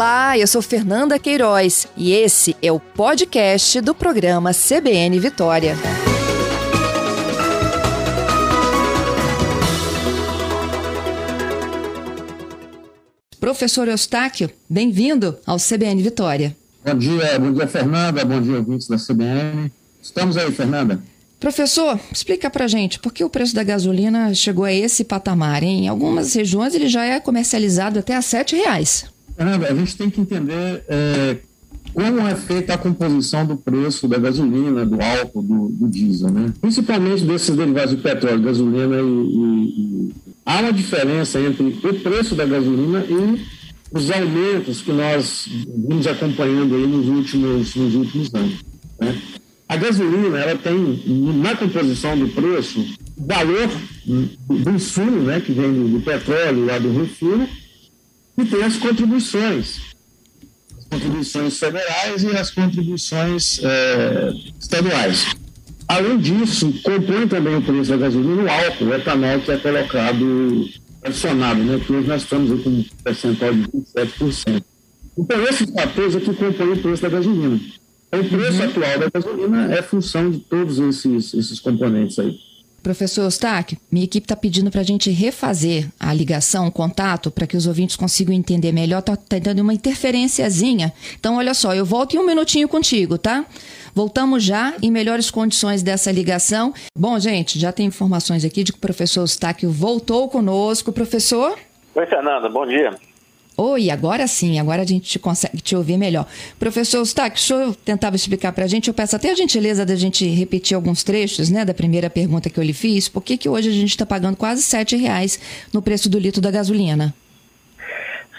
Olá, eu sou Fernanda Queiroz e esse é o podcast do programa CBN Vitória. Professor Eustáquio, bem-vindo ao CBN Vitória. Bom dia, bom dia, Fernanda, bom dia, ouvintes da CBN. Estamos aí, Fernanda. Professor, explica pra gente por que o preço da gasolina chegou a esse patamar. Em algumas regiões ele já é comercializado até a R$ reais. Fernanda, a gente tem que entender é, como é feita a composição do preço da gasolina, do álcool, do, do diesel, né? Principalmente desses derivados de petróleo, gasolina e, e, e, Há uma diferença entre o preço da gasolina e os aumentos que nós vimos acompanhando aí nos últimos, nos últimos anos. Né? A gasolina, ela tem, na composição do preço, valor do insumo, né, que vem do, do petróleo lá do refino, e tem as contribuições. As contribuições federais e as contribuições é, estaduais. Além disso, compõe também o preço da gasolina o álcool, o etanol que é colocado, adicionado, né? que hoje nós estamos com um percentual de 27%. Então, esses fatores é que compõem o preço da gasolina. O preço uhum. atual da gasolina é função de todos esses, esses componentes aí. Professor Eustáquio, minha equipe está pedindo para a gente refazer a ligação, o contato, para que os ouvintes consigam entender melhor. Está tá dando uma interferenciazinha. Então, olha só, eu volto em um minutinho contigo, tá? Voltamos já em melhores condições dessa ligação. Bom, gente, já tem informações aqui de que o professor Eustáquio voltou conosco. Professor? Oi, Fernanda, bom dia. Oi, agora sim, agora a gente consegue te ouvir melhor. Professor Stack, o senhor tentava explicar para a gente, eu peço até a gentileza da gente repetir alguns trechos né, da primeira pergunta que eu lhe fiz, por que, que hoje a gente está pagando quase R$ reais no preço do litro da gasolina?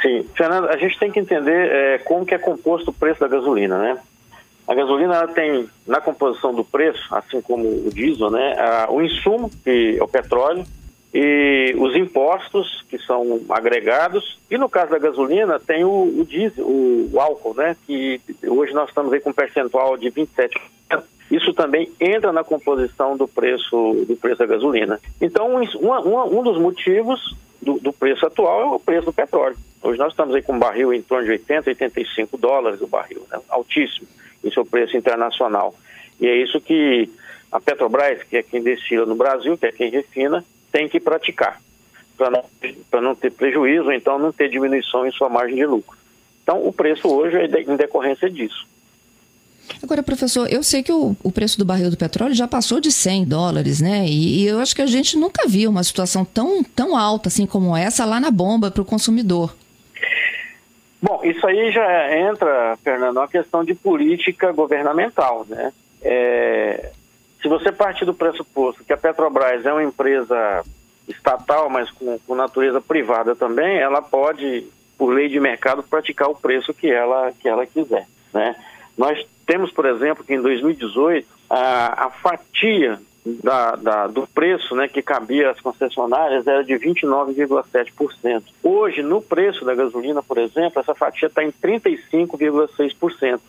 Sim, Fernanda, a gente tem que entender é, como que é composto o preço da gasolina, né? A gasolina tem, na composição do preço, assim como o diesel, né, a, o insumo, que é o petróleo, e os impostos que são agregados e no caso da gasolina tem o, o diesel, o, o, álcool, né? Que hoje nós estamos aí com um percentual de 27%. Isso também entra na composição do preço do preço da gasolina. Então um, um, um dos motivos do, do, preço atual é o preço do petróleo. Hoje nós estamos aí com um barril em torno de 80, 85 dólares o barril, né? altíssimo. Isso é o preço internacional. E é isso que a Petrobras, que é quem destila no Brasil, que é quem refina, tem que praticar, para não, não ter prejuízo, então não ter diminuição em sua margem de lucro. Então, o preço hoje é em decorrência disso. Agora, professor, eu sei que o, o, preço do barril do petróleo já passou de 100 dólares, né? E, e, eu acho que a gente nunca viu uma situação tão, tão alta assim como essa lá na bomba para o consumidor. Bom, isso aí já entra, Fernando, uma questão de política governamental, né? É, se você partir do pressuposto que a Petrobras é uma empresa estatal, mas com, com, natureza privada também, ela pode, por lei de mercado, praticar o preço que ela, que ela quiser. Né? Nós temos, por exemplo, que em 2018, a, a fatia da, da, do preço né, que cabia às concessionárias era de 29,7%. Hoje, no preço da gasolina, por exemplo, essa fatia está em 35,6%.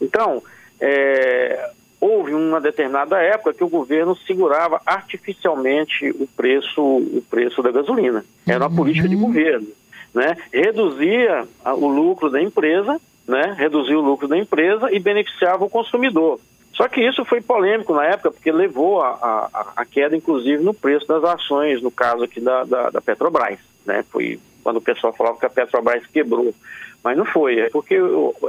Então, é, houve uma determinada época que o governo segurava artificialmente o preço, o preço da gasolina. Era uma uhum. política de governo, né? Reduzia o lucro da empresa, né? Reduzia o lucro da empresa e beneficiava o consumidor. Só que isso foi polêmico na época, porque levou a, a, a queda, inclusive, no preço das ações, no caso aqui da, da, da Petrobras. Né? Foi quando o pessoal falava que a Petrobras quebrou. Mas não foi, é porque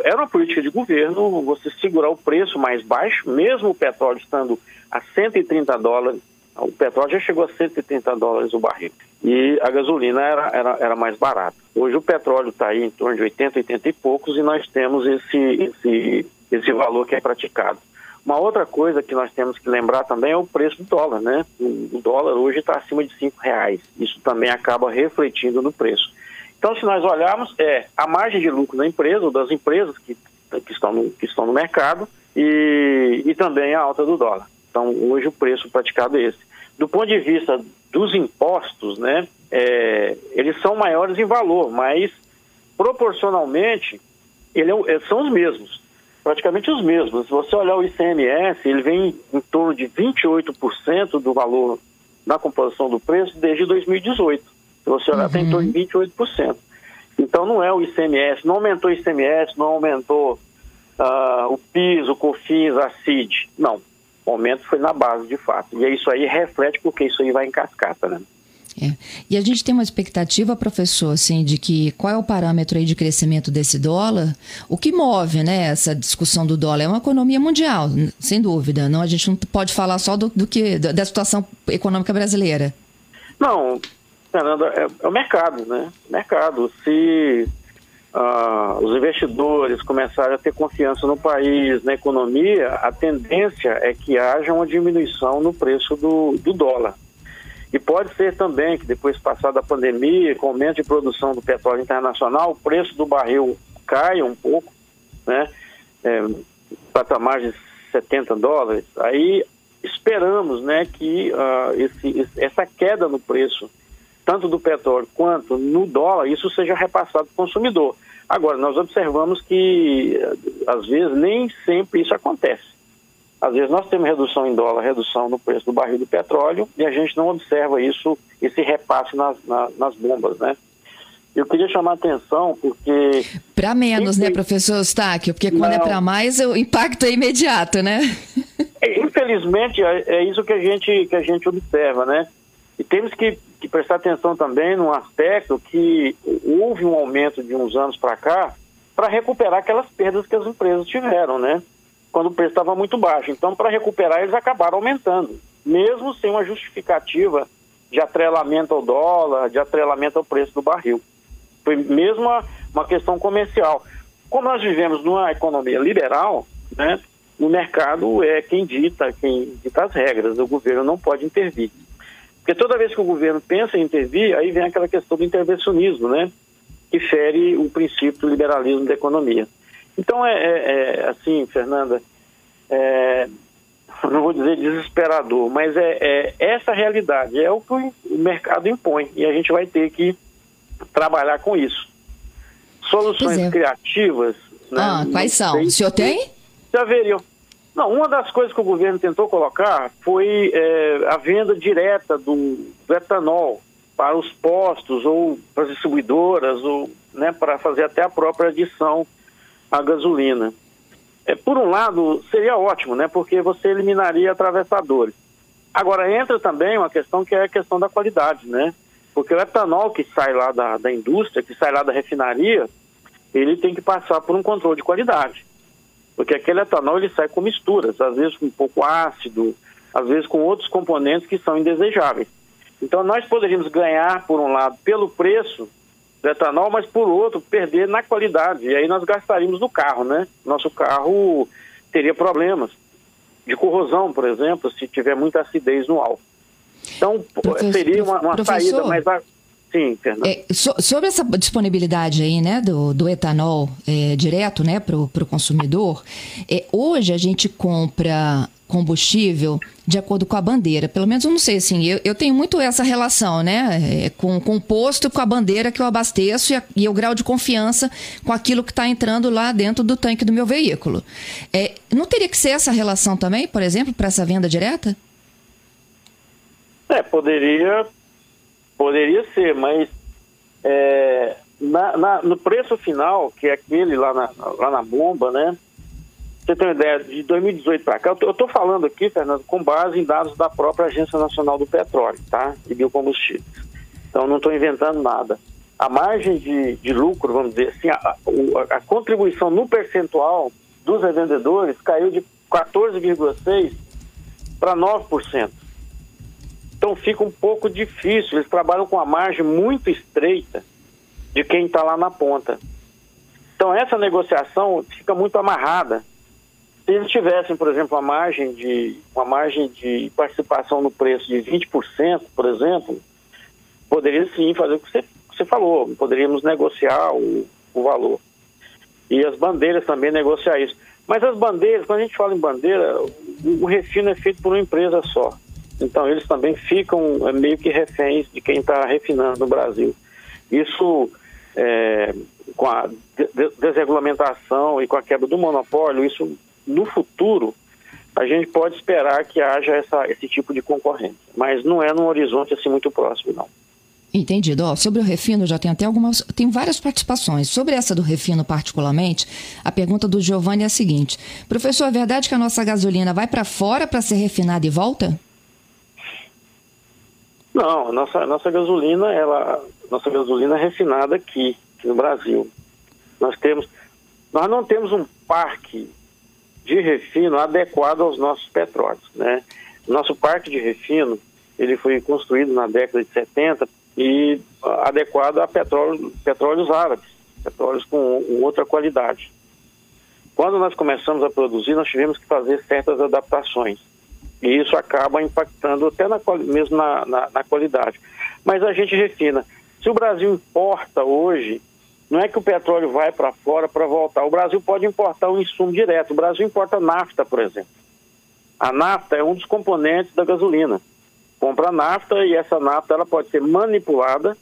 era uma política de governo você segurar o preço mais baixo, mesmo o petróleo estando a 130 dólares, o petróleo já chegou a 130 dólares o barril. E a gasolina era, era, era mais barata. Hoje o petróleo está aí em torno de 80, 80 e poucos e nós temos esse, esse, esse valor que é praticado. Uma outra coisa que nós temos que lembrar também é o preço do dólar, né? O dólar hoje está acima de cinco reais. Isso também acaba refletindo no preço. Então, se nós olharmos, é a margem de lucro da empresa, ou das empresas que, que, estão, no, que estão no mercado, e, e também a alta do dólar. Então, hoje o preço praticado é esse. Do ponto de vista dos impostos, né, é, eles são maiores em valor, mas proporcionalmente ele é, são os mesmos, praticamente os mesmos. Se você olhar o ICMS, ele vem em torno de 28% do valor na composição do preço desde 2018. Você olhar, uhum. tem em torno de 28%. Então não é o ICMS, não aumentou o ICMS, não aumentou uh, o PIS, o COFINS, a CID. Não, o aumento foi na base de fato. E isso aí reflete porque isso aí vai em cascata, né? É. E a gente tem uma expectativa, professor, assim, de que qual é o parâmetro aí de crescimento desse dólar? O que move, né, essa discussão do dólar é uma economia mundial, sem dúvida. Não, a gente não pode falar só do, do que da situação econômica brasileira. Não, Fernanda, é, é o mercado, né? Mercado. Se ah, os investidores começarem a ter confiança no país, na economia, a tendência é que haja uma diminuição no preço do, do dólar. E pode ser também que depois passada a pandemia, com o aumento de produção do petróleo internacional, o preço do barril caia um pouco, né? É, patamar de 70 dólares. Aí esperamos, né, que uh, esse, essa queda no preço, tanto do petróleo quanto no dólar, isso seja repassado para o consumidor. Agora, nós observamos que, às vezes, nem sempre isso acontece. Às vezes nós temos redução em dólar, redução no preço do barril do petróleo e a gente não observa isso, esse repasse nas, nas, nas bombas, né? Eu queria chamar a atenção porque... Para menos, né, professor Eustáquio? Porque quando é não. é para mais, o impacto é imediato, né? É, infelizmente, é, é, isso que a, gente, que a gente observa, né? E temos que, que prestar atenção também num aspecto que houve um aumento de uns anos para cá para recuperar aquelas perdas que as empresas tiveram, né? quando o preço estava muito baixo. Então, para recuperar, eles acabaram aumentando, mesmo sem uma justificativa de atrelamento ao dólar, de atrelamento ao preço do barril. Foi mesmo uma, uma questão comercial. Como nós vivemos numa economia liberal, né, o mercado é quem dita, quem dita as regras, o governo não pode intervir. Porque toda vez que o governo pensa em intervir, aí vem aquela questão do intervencionismo, né, que fere o princípio do liberalismo da economia. Então, é, é, é assim, Fernanda, é, não vou dizer desesperador, mas é, é, essa realidade, é o que o mercado impõe e a gente vai ter que trabalhar com isso. Soluções é. criativas. Né, ah, quais são? Sei, o senhor tem? Já veriam. Não, uma das coisas que o governo tentou colocar foi é, a venda direta do, do, etanol para os postos ou para as distribuidoras ou né, para fazer até a própria adição a gasolina. É, por um lado, seria ótimo, né? Porque você eliminaria atravessadores. Agora, entra também uma questão que é a questão da qualidade, né? Porque o etanol que sai lá da, da indústria, que sai lá da refinaria, ele tem que passar por um controle de qualidade. Porque aquele etanol ele sai com misturas, às vezes com um pouco ácido, às vezes com outros componentes que são indesejáveis. Então nós poderíamos ganhar, por um lado, pelo preço do etanol, mas por outro, perder na qualidade. E aí nós gastaríamos no carro, né? Nosso carro teria problemas de corrosão, por exemplo, se tiver muita acidez no álcool. Então, professor, seria uma, uma saída, mas a, Sim, Fernando. É, so, sobre essa disponibilidade aí, né, do, do etanol é, direto, né, para o consumidor, é, hoje a gente compra combustível de acordo com a bandeira. Pelo menos eu não sei, assim, eu, eu tenho muito essa relação, né? É, com, com o posto, com a bandeira que eu abasteço e, a, e o grau de confiança com aquilo que está entrando lá dentro do tanque do meu veículo. É, não teria que ser essa relação também, por exemplo, para essa venda direta? É, poderia, poderia ser, mas é, na, na, no preço final, que é aquele lá na, lá na bomba, né? Você tem uma ideia, de 2018 para cá, eu estou falando aqui, Fernando, com base em dados da própria Agência Nacional do Petróleo, tá? E biocombustíveis. Então, não estou inventando nada. A margem de, de lucro, vamos dizer assim, a, a, a contribuição no percentual dos revendedores caiu de 14,6% para 9%. Então, fica um pouco difícil. Eles trabalham com a margem muito estreita de quem está lá na ponta. Então, essa negociação fica muito amarrada se eles tivessem, por exemplo, uma margem de, uma margem de participação no preço de 20%, por exemplo, poderia sim fazer o que você, você falou, poderíamos negociar o, o valor. E as bandeiras também negociar isso. Mas as bandeiras, quando a gente fala em bandeira, o, refino é feito por uma empresa só. Então eles também ficam é, meio que reféns de quem está refinando no Brasil. Isso, é, com a desregulamentação e com a quebra do monopólio, isso no futuro, a gente pode esperar que haja essa, esse tipo de concorrência, mas não é num horizonte assim muito próximo, não. Entendido. Sobre o refino, já tem até algumas. Tem várias participações. Sobre essa do refino, particularmente, a pergunta do Giovanni é a seguinte: Professor, é verdade que a nossa gasolina vai para fora para ser refinada e volta? Não, nossa, nossa gasolina, ela. Nossa gasolina é refinada aqui, aqui no Brasil. Nós temos. Nós não temos um parque de refino adequado aos nossos petróleos. Né? Nosso parque de refino ele foi construído na década de 70 e adequado a petróleo, petróleos árabes, petróleos com, com outra qualidade. Quando nós começamos a produzir, nós tivemos que fazer certas adaptações. E isso acaba impactando até na, mesmo na, na, na qualidade. Mas a gente refina. Se o Brasil importa hoje, não é que o petróleo vai para fora para voltar. O Brasil pode importar um insumo direto. O Brasil importa nafta, por exemplo. A nafta é um dos componentes da gasolina compra nafta e essa nafta ela pode ser manipulada,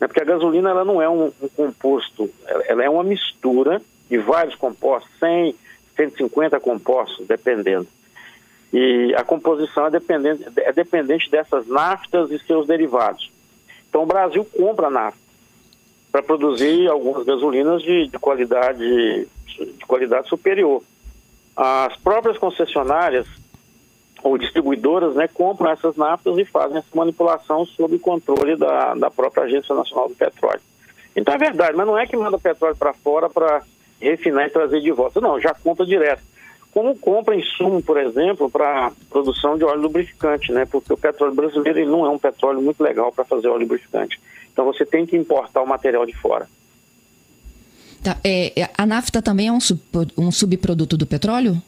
né, porque a gasolina ela não é um, um composto, ela, é uma mistura de vários compostos, 100, 150 compostos, dependendo. E a composição é dependente, é dependente dessas naftas e seus derivados. Então o Brasil compra nafta para produzir algumas gasolinas de, de qualidade de qualidade superior. As próprias concessionárias ou distribuidoras né, compram essas naftas e fazem essa manipulação sob controle da, da própria Agência Nacional do Petróleo. Então é verdade, mas não é que manda petróleo para fora para refinar e trazer de volta. Não, já compra direto. Como compra insumo, por exemplo, para produção de óleo lubrificante, né? Porque o petróleo brasileiro ele não é um petróleo muito legal para fazer óleo lubrificante. Então você tem que importar o material de fora. Tá, é, a nafta também é um, sub, um subproduto do petróleo?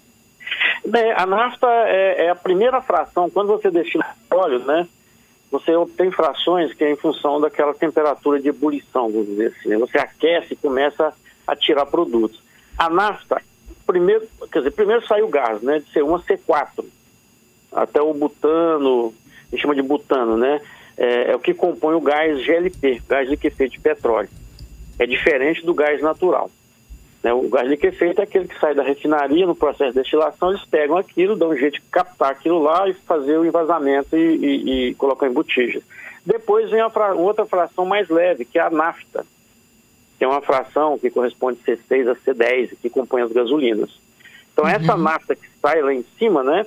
Bem, a nafta é, é, a primeira fração, quando você destila óleo, né? Você obtém frações que é em função daquela temperatura de ebulição, vamos dizer assim. Né? Você aquece e começa a tirar produtos. A nafta, primeiro, quer dizer, primeiro sai o gás, né? De C1 a C4. Até o butano, a gente chama de butano, né? É, é o que compõe o gás GLP, gás liquefeito de petróleo. É diferente do gás natural. Né? O gás liquefeito é aquele que sai da refinaria no processo de destilação, eles pegam aquilo, dão um jeito de captar aquilo lá e fazer o envasamento e, e, e colocar em botijas. Depois vem a outra fração mais leve, que é a nafta, que é uma fração que corresponde a C6 a C10, que compõe as gasolinas. Então uhum. essa nafta que sai lá em cima, né,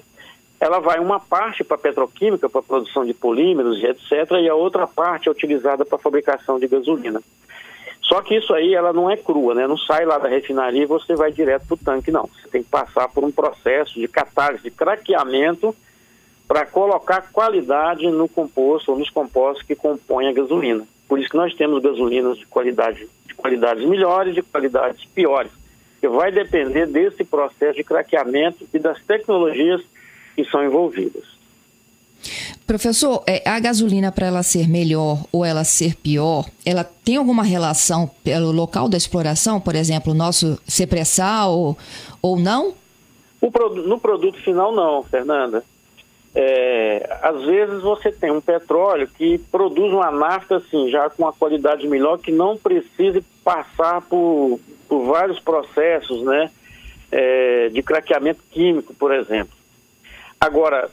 ela vai uma parte para petroquímica, para produção de polímeros e etc., e a outra parte é utilizada para fabricação de gasolina. Só que isso aí ela não é crua, né? Não sai lá da refinaria e você vai direto para o tanque, não. Você tem que passar por um processo de catálise, de craqueamento para colocar qualidade no composto ou nos compostos que compõem a gasolina. Por isso que nós temos gasolinas de qualidade, de qualidades melhores, de qualidades piores. Que vai depender desse processo de craqueamento e das tecnologias que são envolvidas. Professor, é, a gasolina, para ela ser melhor ou ela ser pior, ela tem alguma relação pelo local da exploração, por exemplo, o nosso ser pré-sal ou, ou não? no produto final, não, Fernanda. É, às vezes você tem um petróleo que produz uma nafta assim, já com uma qualidade melhor, que não precise passar por, por vários processos né, é, de craqueamento químico, por exemplo. Agora,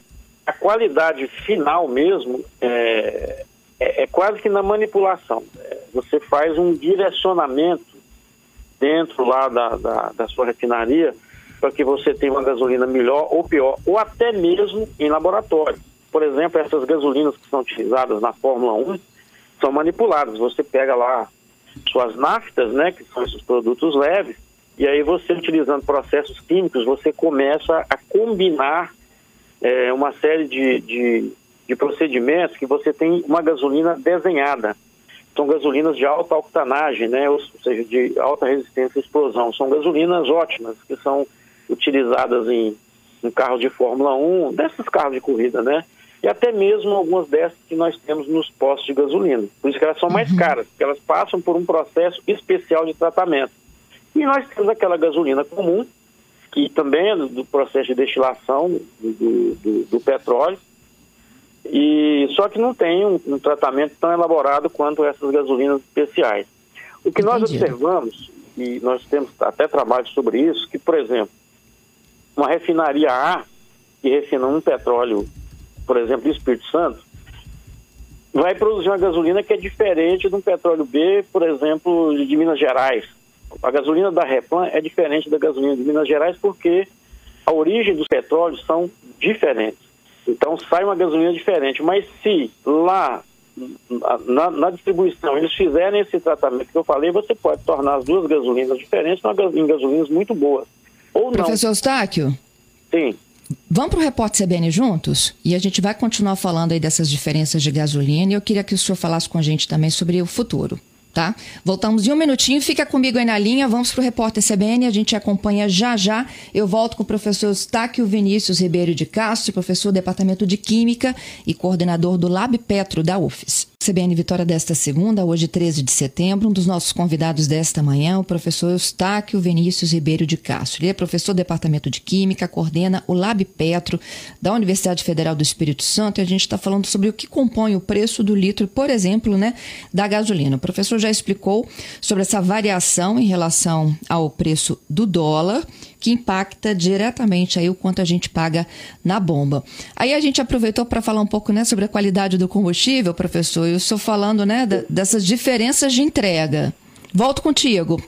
a qualidade final mesmo é, é, é quase que na manipulação. É, você faz um direcionamento dentro lá da, da, da sua refinaria para que você tenha uma gasolina melhor ou pior, ou até mesmo em laboratório. Por exemplo, essas gasolinas que são utilizadas na Fórmula 1 são manipuladas. Você pega lá suas naftas, né, que são esses produtos leves, e aí você utilizando processos químicos, você começa a combinar é, uma série de, de, de procedimentos que você tem uma gasolina desenhada. São gasolinas de alta octanagem, né? ou seja, de alta resistência à explosão. São gasolinas ótimas, que são utilizadas em, em carros de Fórmula 1, desses carros de corrida, né? E até mesmo algumas dessas que nós temos nos postos de gasolina. Por isso que elas são mais uhum. caras, porque elas passam por um processo especial de tratamento. E nós temos aquela gasolina comum, que também é do processo de destilação do, do, do petróleo, e só que não tem um, um, tratamento tão elaborado quanto essas gasolinas especiais. O que Entendi. nós observamos, e nós temos até trabalho sobre isso, que, por exemplo, uma refinaria A, que refina um petróleo, por exemplo, do Espírito Santo, vai produzir uma gasolina que é diferente de um petróleo B, por exemplo, de Minas Gerais. A gasolina da Replan é diferente da gasolina de Minas Gerais porque a origem dos petróleos são diferentes. Então sai uma gasolina diferente. Mas se lá na, na, distribuição eles fizerem esse tratamento que eu falei, você pode tornar as duas gasolinas diferentes em gasolinas muito boas. Ou Professor Eustáquio? Sim. Vamos para o Repórter CBN juntos? E a gente vai continuar falando aí dessas diferenças de gasolina e eu queria que o senhor falasse com a gente também sobre o futuro tá? Voltamos em um minutinho, fica comigo aí na linha, vamos para o repórter CBN, a gente acompanha já já. Eu volto com o professor Stáquio Vinícius Ribeiro de Castro, professor do Departamento de Química e coordenador do Lab Petro da UFES. CBN Vitória desta segunda, hoje 13 de setembro. Um dos nossos convidados desta manhã, o professor Eustáquio Vinícius Ribeiro de Castro. Ele é professor do Departamento de Química, coordena o Lab Petro da Universidade Federal do Espírito Santo e a gente está falando sobre o que compõe o preço do litro, por exemplo, né, da gasolina. O professor já explicou sobre essa variação em relação ao preço do dólar que impacta diretamente aí o quanto a gente paga na bomba. Aí a gente aproveitou para falar um pouco né, sobre a qualidade do combustível, professor. Eu estou falando né, dessas diferenças de entrega. Volto contigo.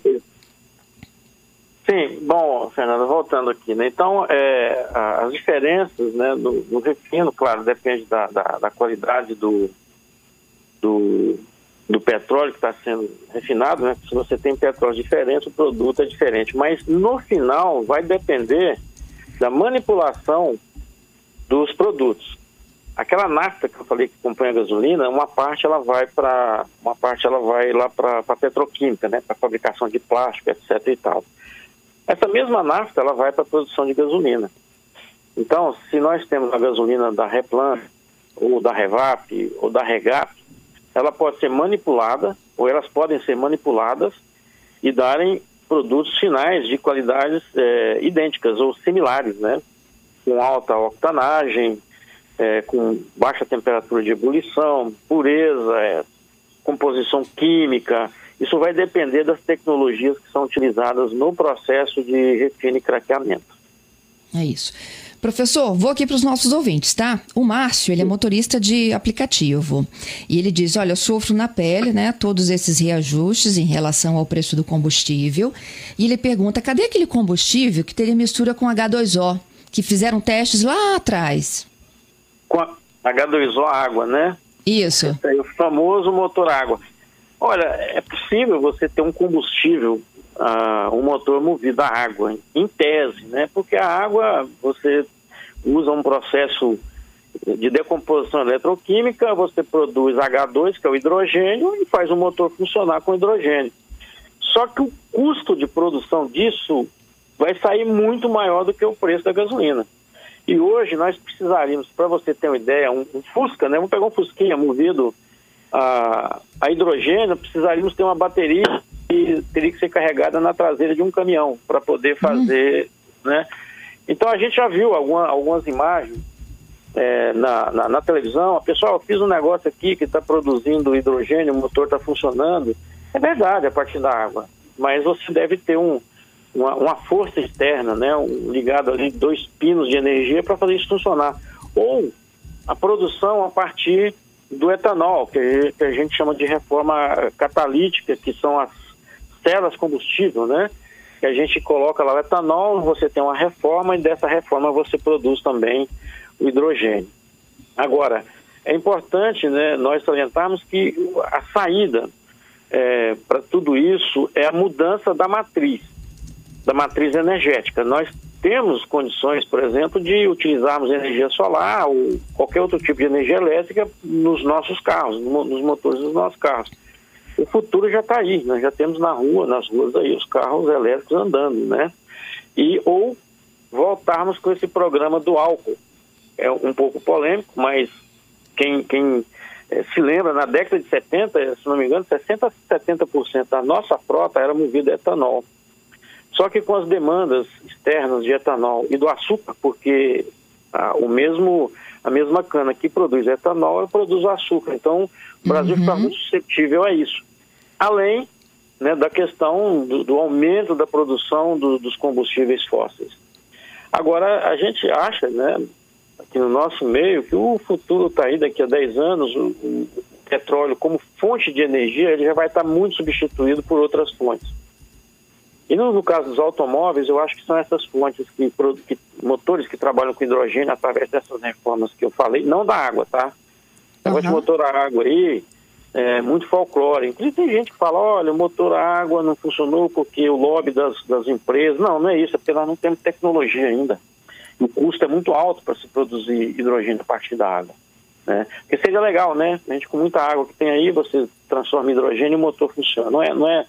Sim, bom, Fernanda, voltando aqui, né? Então, é, as diferenças né, no, no refino, claro, depende da, da, da qualidade do, do, do petróleo que está sendo refinado, né? Se você tem petróleo diferente, o produto é diferente. Mas no final vai depender da manipulação dos produtos. Aquela nafta que eu falei que compõe a gasolina, uma parte ela vai para uma parte ela vai lá para a petroquímica, né? Para fabricação de plástico, etc. E tal. Essa mesma nafta ela vai para a produção de gasolina. Então, se nós temos a gasolina da Replan ou da Revap ou da Regap, ela pode ser manipulada, ou elas podem ser manipuladas e darem produtos finais de qualidades é, idênticas ou similares, né? Com alta octanagem, é, com baixa temperatura de ebulição, pureza, é, composição química. Isso vai depender das tecnologias que são utilizadas no processo de refino e craqueamento. É isso. Professor, vou aqui para os nossos ouvintes, tá? O Márcio, ele é motorista de aplicativo. E ele diz: Olha, eu sofro na pele, né? Todos esses reajustes em relação ao preço do combustível. E ele pergunta: cadê aquele combustível que teria mistura com H2O? Que fizeram testes lá atrás. Com H2O água, né? Isso. É o famoso motor água. Olha, é possível você ter um combustível uh, um motor movido a água, em tese, né? Porque a água, você usa um processo de decomposição eletroquímica, você produz H2, que é o hidrogênio, e faz o motor funcionar com hidrogênio. Só que o custo de produção disso vai sair muito maior do que o preço da gasolina. E hoje nós precisaríamos, para você ter uma ideia, um, um, Fusca, né? Vamos pegar um Fusquinha movido a, a hidrogênio, precisaríamos ter uma bateria que teria que ser carregada na traseira de um caminhão para poder uhum. fazer, uhum. né? Então a gente já viu alguma, algumas imagens é, na, na, na, televisão. Pessoal, eu fiz um negócio aqui que está produzindo hidrogênio, o motor está funcionando. É verdade, a partir da água. Mas você deve ter um, uma, uma força externa, né? Um, ligado ali, dois pinos de energia para fazer isso funcionar. Ou a produção a partir do etanol, que, que a gente chama de reforma catalítica, que são as células combustível, né? Que a gente coloca lá o etanol, você tem uma reforma e dessa reforma você produz também o hidrogênio. Agora, é importante né, nós salientarmos que a saída é, para tudo isso é a mudança da matriz, da matriz energética. Nós temos condições, por exemplo, de utilizarmos energia solar ou qualquer outro tipo de energia elétrica nos nossos carros, nos motores dos nossos carros o futuro já está aí, nós já temos na rua, nas ruas aí, os carros elétricos andando, né? E ou voltarmos com esse programa do álcool. É um pouco polêmico, mas quem, quem é, se lembra, na década de 70, se não me engano, 60% a 70% da nossa frota era movida a etanol. Só que com as demandas externas de etanol e do açúcar, porque ah, o mesmo a mesma cana que produz etanol produz açúcar. Então, o Brasil uhum. está muito suscetível a isso além né, da questão do, do, aumento da produção do, dos combustíveis fósseis. Agora, a gente acha, né, aqui no nosso meio, que o futuro está aí daqui a 10 anos, o, o petróleo como fonte de energia, ele já vai estar muito substituído por outras fontes. E no, no caso dos automóveis, eu acho que são essas fontes, que, que, motores que trabalham com hidrogênio através dessas reformas que eu falei, não da água, tá? Negócio uhum. de motor a água aí, é muito folclore. Inclusive tem gente que fala, olha, o motor água não funcionou porque o lobby das, das empresas. Não, não é isso, é porque nós não temos tecnologia ainda. O custo é muito alto para se produzir hidrogênio a partir da água. Né? Porque seria legal, né? A gente com muita água que tem aí, você transforma hidrogênio e o motor funciona. Não é, não é,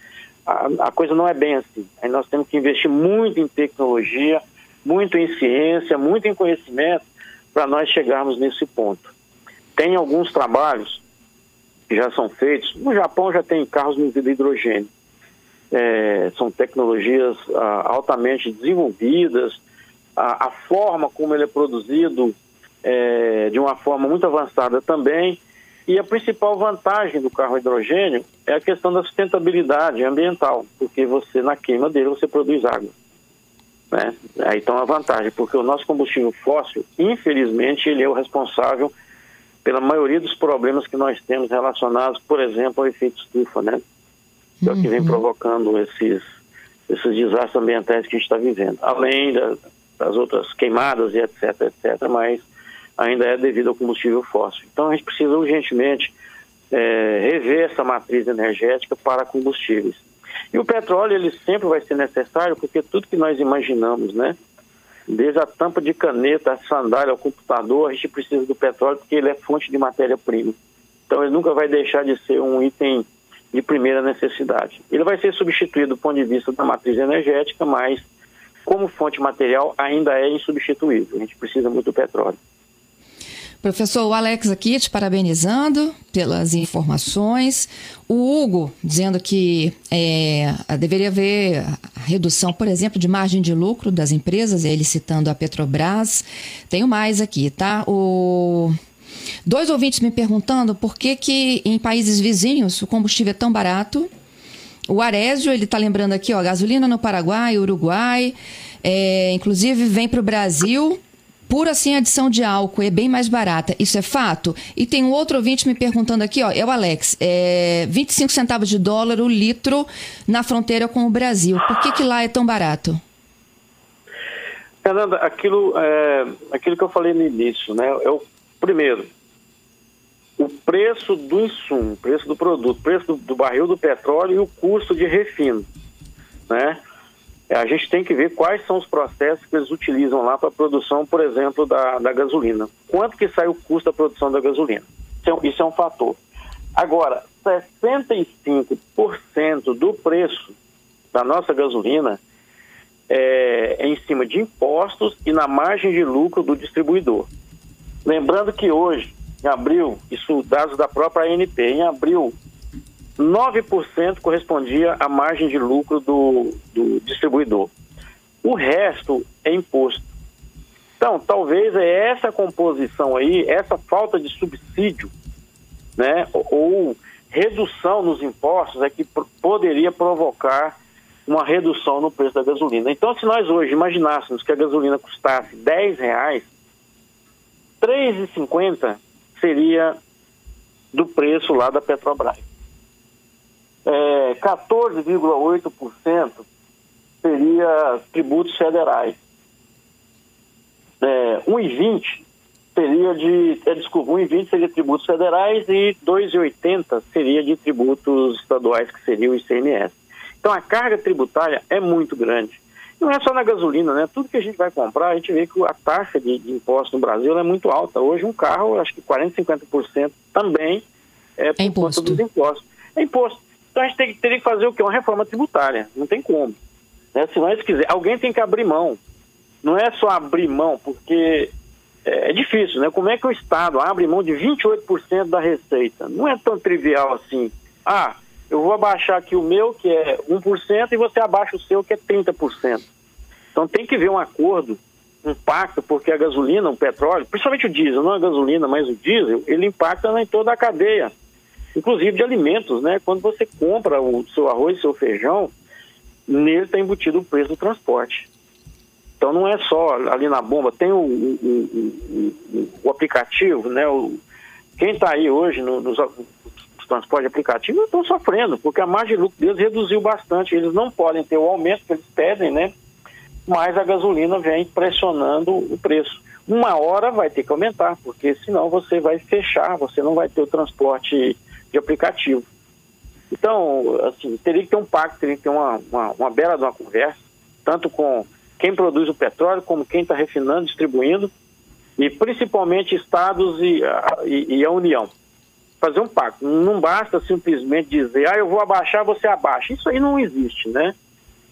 a, a coisa não é bem assim. Aí nós temos que investir muito em tecnologia, muito em ciência, muito em conhecimento para nós chegarmos nesse ponto. Tem alguns trabalhos que já são feitos. No Japão já tem carros movidos a hidrogênio. É, são tecnologias ah, altamente desenvolvidas. A, a, forma como ele é produzido é, de uma forma muito avançada também. E a principal vantagem do carro hidrogênio é a questão da sustentabilidade ambiental, porque você, na queima dele, você produz água. Né? Aí está uma vantagem, porque o nosso combustível fóssil, infelizmente, ele é o responsável pela maioria dos problemas que nós temos relacionados, por exemplo, ao efeito estufa, né? Que é o que vem uhum. provocando esses, esses desastres ambientais que a gente está vivendo. Além da, das outras queimadas e etc, etc, mas ainda é devido ao combustível fóssil. Então a gente precisa urgentemente é, rever essa matriz energética para combustíveis. E o petróleo ele sempre vai ser necessário porque tudo que nós imaginamos, né, desde a tampa de caneta, a sandália, ao computador, a gente precisa do petróleo porque ele é fonte de matéria-prima. Então ele nunca vai deixar de ser um item de primeira necessidade. Ele vai ser substituído do ponto de vista da matriz energética, mas como fonte material ainda é insubstituível. A gente precisa muito do petróleo. Professor, o Alex aqui te parabenizando pelas informações. O Hugo dizendo que é, deveria haver redução, por exemplo, de margem de lucro das empresas, ele citando a Petrobras. Tenho mais aqui, tá? O... Dois ouvintes me perguntando por que, que em países vizinhos o combustível é tão barato. O Arésio, ele está lembrando aqui, ó, gasolina no Paraguai, Uruguai, é, inclusive vem para o Brasil por assim adição de álcool é bem mais barata. Isso é fato? E tem um outro ouvinte me perguntando aqui, ó, é o Alex, é 25 centavos de dólar o litro na fronteira com o Brasil. Por que, que lá é tão barato? Fernanda, aquilo, é, aquilo que eu falei no início, né? É o primeiro, o preço do insumo, preço do produto, preço do, do barril do petróleo e o custo de refino, né? É, a gente tem que ver quais são os processos que eles utilizam lá para a produção, por exemplo, da, da gasolina. Quanto que sai o custo da produção da gasolina? Isso é, isso é um fator. Agora, 65% do preço da nossa gasolina é, é, em cima de impostos e na margem de lucro do distribuidor. Lembrando que hoje, em abril, isso dados da própria ANP, em abril 9% correspondia à margem de lucro do, do distribuidor. O resto é imposto. Então, talvez é essa composição aí, essa falta de subsídio, né, ou redução nos impostos é que poderia provocar uma redução no preço da gasolina. Então, se nós hoje imaginássemos que a gasolina custasse 10 reais, 3,50 seria do preço lá da Petrobras é, 14,8% seria tributos federais. É, 1,20 seria de, é, desculpa, 1,20 seria tributos federais e 2,80 seria de tributos estaduais, que seria o ICMS. Então a carga tributária é muito grande. Não é só na gasolina, né? Tudo que a gente vai comprar, a gente vê que a taxa de, de imposto no Brasil é muito alta. Hoje um carro, acho que 40%, 50% também é por é imposto. conta dos impostos. É imposto. Então a gente tem, teria que fazer o quê? Uma reforma tributária. Não tem como. Né? Se nós quiser, alguém tem que abrir mão. Não é só abrir mão, porque é, é difícil, né? Como é que o Estado abre mão de 28% da receita? Não é tão trivial assim. Ah, eu vou abaixar aqui o meu, que é 1%, e você abaixa o seu, que é 30%. Então tem que ver um acordo, um pacto, porque a gasolina, o petróleo, principalmente o diesel, não a gasolina, mas o diesel, ele impacta em toda a cadeia inclusive de alimentos, né? Quando você compra o seu arroz, seu feijão, nele está embutido o preço do transporte. Então não é só ali na bomba, tem o, o, o, o aplicativo, né? Quem está aí hoje no, nos, nos transportes aplicativos estão sofrendo, porque a margem de lucro deles reduziu bastante. Eles não podem ter o aumento que eles pedem, né? Mas a gasolina vem pressionando o preço. Uma hora vai ter que aumentar, porque senão você vai fechar, você não vai ter o transporte de aplicativo. Então, assim, teria que ter um pacto, teria que ter uma, uma, uma bela uma conversa, tanto com quem produz o petróleo, como quem está refinando, distribuindo, e principalmente estados e, e, e, a União. Fazer um pacto. Não basta simplesmente dizer, ah, eu vou abaixar, você abaixa. Isso aí não existe, né?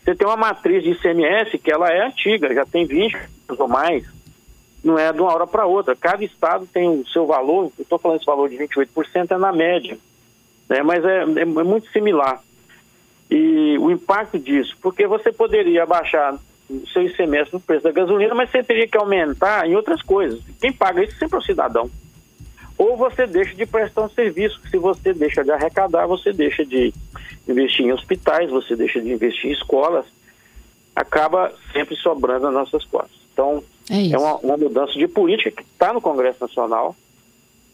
Você tem uma matriz de ICMS que ela é antiga, já tem 20 anos ou mais. Não é de uma hora para outra. Cada estado tem o seu valor, eu estou falando esse valor de 28%, é na média né? mas é, é, é muito similar. E o impacto disso, porque você poderia abaixar o seu ICMS no preço da gasolina, mas você teria que aumentar em outras coisas. Quem paga isso sempre é o cidadão. Ou você deixa de prestar um serviço, se você deixa de arrecadar, você deixa de investir em hospitais, você deixa de investir em escolas, acaba sempre sobrando nas nossas costas. Então, é, é uma, uma mudança de política que está no Congresso Nacional,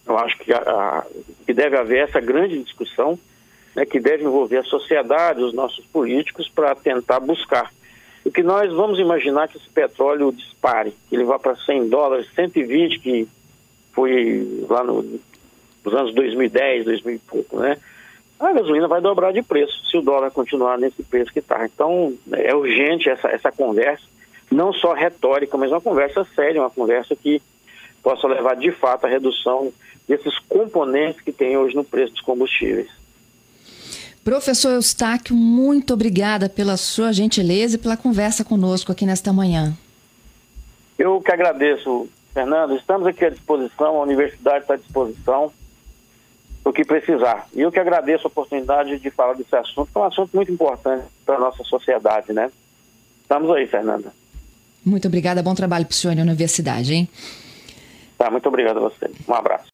eu acho que, a, a, que deve haver essa grande discussão, né, que deve envolver a sociedade, os nossos políticos, para tentar buscar. O que nós vamos imaginar que esse petróleo dispare, que ele vá para 100 dólares, 120, que foi lá no, nos anos 2010, 2000 e pouco, né? A gasolina vai dobrar de preço se o dólar continuar nesse preço que está. Então, é urgente essa, essa conversa, não só retórica, mas uma conversa séria, uma conversa que possa levar de fato à redução desses componentes que tem hoje no preço dos combustíveis. Professor Eustáquio, muito obrigada pela sua gentileza e pela conversa conosco aqui nesta manhã. Eu que agradeço, Fernando. Estamos aqui à disposição, a universidade está à disposição o que precisar. E eu que agradeço a oportunidade de falar desse assunto, que é um assunto muito importante para a nossa sociedade, né? Estamos aí, Fernanda. Muito obrigada, bom trabalho para o senhor na universidade, hein? Tá, muito obrigado a você. Um abraço.